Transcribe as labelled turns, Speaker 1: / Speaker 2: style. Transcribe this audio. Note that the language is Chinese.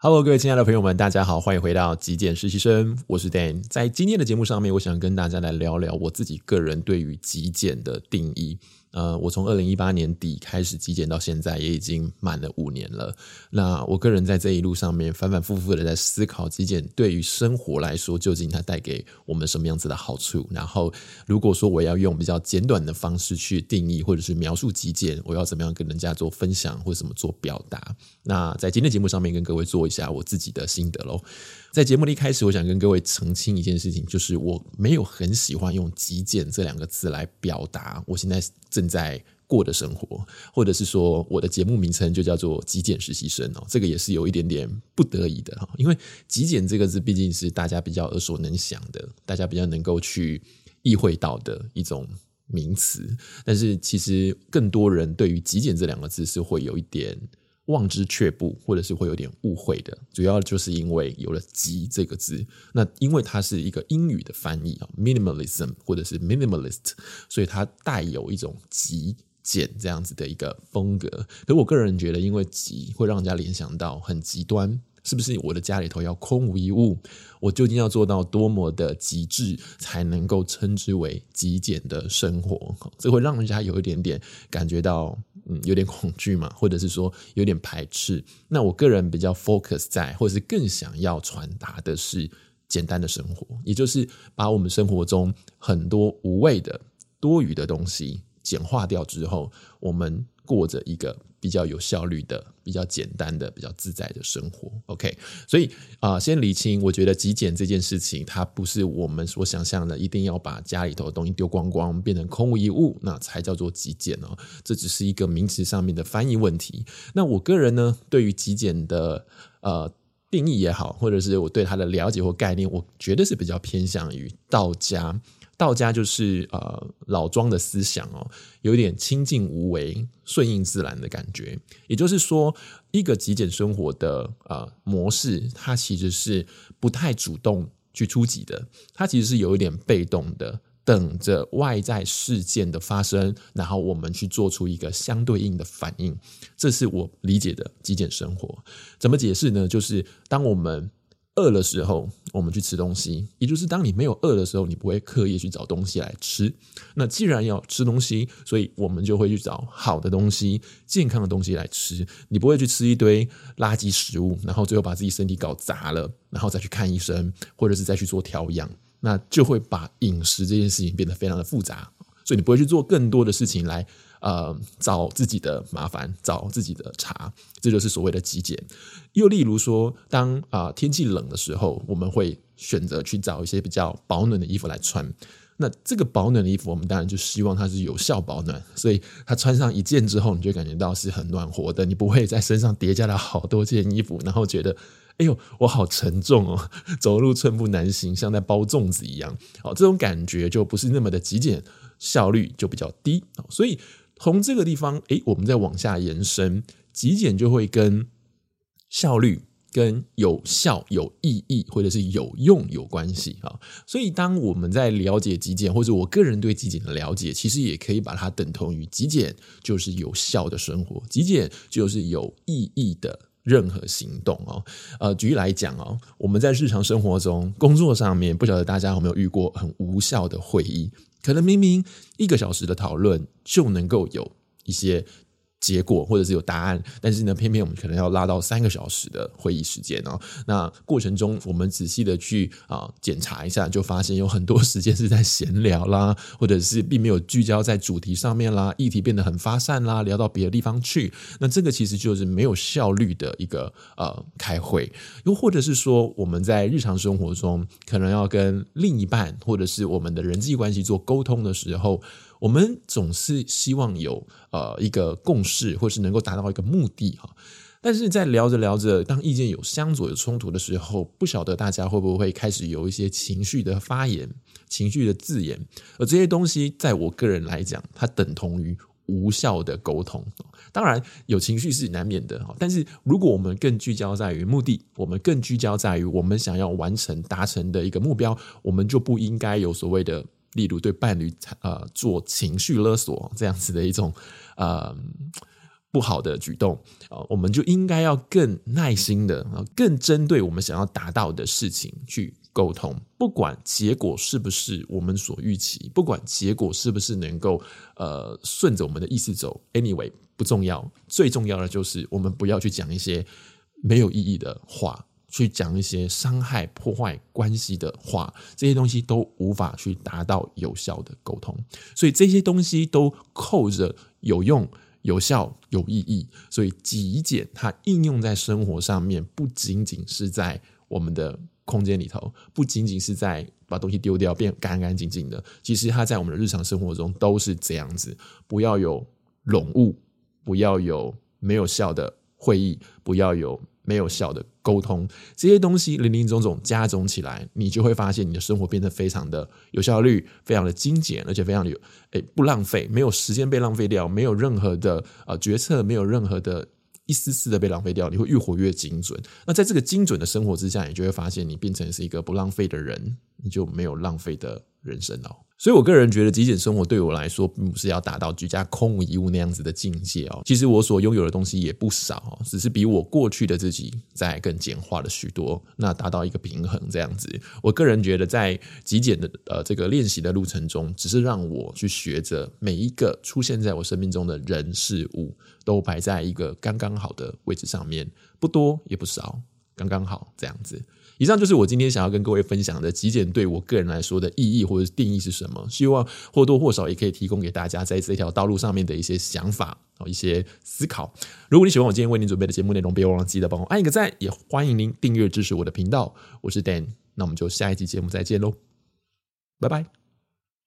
Speaker 1: Hello，各位亲爱的朋友们，大家好，欢迎回到极简实习生，我是 Dan。在今天的节目上面，我想跟大家来聊聊我自己个人对于极简的定义。呃，我从二零一八年底开始极简到现在，也已经满了五年了。那我个人在这一路上面反反复复的在思考，极简对于生活来说，究竟它带给我们什么样子的好处？然后，如果说我要用比较简短的方式去定义或者是描述极简，我要怎么样跟人家做分享或者怎么做表达？那在今天节目上面跟各位做一下我自己的心得喽。在节目的一开始，我想跟各位澄清一件事情，就是我没有很喜欢用“极简”这两个字来表达我现在正在过的生活，或者是说我的节目名称就叫做“极简实习生”哦，这个也是有一点点不得已的哈，因为“极简”这个字毕竟是大家比较耳熟能详的，大家比较能够去意会到的一种名词，但是其实更多人对于“极简”这两个字是会有一点。望之却步，或者是会有点误会的，主要就是因为有了“极”这个字。那因为它是一个英语的翻译啊，minimalism 或者是 minimalist，所以它带有一种极简这样子的一个风格。可我个人觉得，因为“极”会让人家联想到很极端。是不是我的家里头要空无一物？我究竟要做到多么的极致，才能够称之为极简的生活？这会让人家有一点点感觉到，嗯，有点恐惧嘛，或者是说有点排斥。那我个人比较 focus 在，或者是更想要传达的是简单的生活，也就是把我们生活中很多无谓的、多余的东西简化掉之后，我们过着一个。比较有效率的、比较简单的、比较自在的生活。OK，所以啊、先理清，我觉得极简这件事情，它不是我们所想象的，一定要把家里头的东西丢光光，变成空无一物，那才叫做极简哦。这只是一个名词上面的翻译问题。那我个人呢，对于极简的呃定义也好，或者是我对它的了解或概念，我觉得是比较偏向于道家。道家就是呃老庄的思想哦，有点清静无为、顺应自然的感觉。也就是说，一个极简生活的呃模式，它其实是不太主动去出击的，它其实是有一点被动的，等着外在事件的发生，然后我们去做出一个相对应的反应。这是我理解的极简生活。怎么解释呢？就是当我们饿的时候，我们去吃东西，也就是当你没有饿的时候，你不会刻意去找东西来吃。那既然要吃东西，所以我们就会去找好的东西、健康的东西来吃。你不会去吃一堆垃圾食物，然后最后把自己身体搞砸了，然后再去看医生，或者是再去做调养，那就会把饮食这件事情变得非常的复杂。所以你不会去做更多的事情来。呃，找自己的麻烦，找自己的茬，这就是所谓的极简。又例如说，当啊、天气冷的时候，我们会选择去找一些比较保暖的衣服来穿。那这个保暖的衣服，我们当然就希望它是有效保暖，所以它穿上一件之后，你就感觉到是很暖和的。你不会在身上叠加了好多件衣服，然后觉得，哎呦，我好沉重哦，走路寸步难行，像在包粽子一样。好，这种感觉就不是那么的极简，效率就比较低。所以。从这个地方，诶，我们再往下延伸，极简就会跟效率、跟有效、有意义或者是有用有关系啊。所以，当我们在了解极简，或者我个人对极简的了解，其实也可以把它等同于极简就是有效的生活，极简就是有意义的任何行动哦。呃，举例来讲哦，我们在日常生活中、工作上面，不晓得大家有没有遇过很无效的会议？可能明明一个小时的讨论就能够有一些结果或者是有答案，但是呢，偏偏我们可能要拉到三个小时的会议时间哦。那过程中，我们仔细的去啊检查一下，就发现有很多时间是在闲聊啦，或者是并没有聚焦在主题上面啦，议题变得很发散啦，聊到别的地方去。那这个其实就是没有效率的一个呃开会，又或者是说我们在日常生活中可能要跟另一半或者是我们的人际关系做沟通的时候。我们总是希望有呃一个共识，或是能够达到一个目的哈。但是在聊着聊着，当意见有相左、有冲突的时候，不晓得大家会不会开始有一些情绪的发言、情绪的字眼，而这些东西，在我个人来讲，它等同于无效的沟通。当然，有情绪是难免的哈。但是如果我们更聚焦在于目的，我们更聚焦在于我们想要完成、达成的一个目标，我们就不应该有所谓的。例如对伴侣呃做情绪勒索这样子的一种呃不好的举动啊，我们就应该要更耐心的，更针对我们想要达到的事情去沟通。不管结果是不是我们所预期，不管结果是不是能够呃顺着我们的意思走，anyway 不重要，最重要的就是我们不要去讲一些没有意义的话，去讲一些伤害、破坏关系的话，这些东西都无法去达到有效的沟通。所以这些东西都扣着有用。有效有意义，所以极简它应用在生活上面，不仅仅是在我们的空间里头，不仅仅是在把东西丢掉变干干净净的，其实它在我们的日常生活中都是这样子。不要有冗误，不要有没有效的会议，不要有。没有效的沟通，这些东西林林总总加总起来，你就会发现你的生活变得非常的有效率，非常的精简，而且非常的有诶不浪费，没有时间被浪费掉，没有任何的呃决策，没有任何的一丝丝的被浪费掉，你会越活越精准。那在这个精准的生活之下，你就会发现你变成是一个不浪费的人，就没有浪费的人生了。所以，我个人觉得极简生活对我来说，并不是要达到居家空无一物那样子的境界哦。其实我所拥有的东西也不少，只是比我过去的自己在更简化了许多，那达到一个平衡这样子。我个人觉得，在极简的呃这个练习的路程中，只是让我去学着每一个出现在我生命中的人事物，都摆在一个刚刚好的位置上面，不多也不少，刚刚好这样子。以上就是我今天想要跟各位分享的极简对我个人来说的意义或者定义是什么？希望或多或少也可以提供给大家在这条道路上面的一些想法和一些思考。如果你喜欢我今天为您准备的节目内容，别忘了记得帮我按一个赞，也欢迎您订阅支持我的频道。我是 Dan，那我们就下一期节目再见喽，拜拜。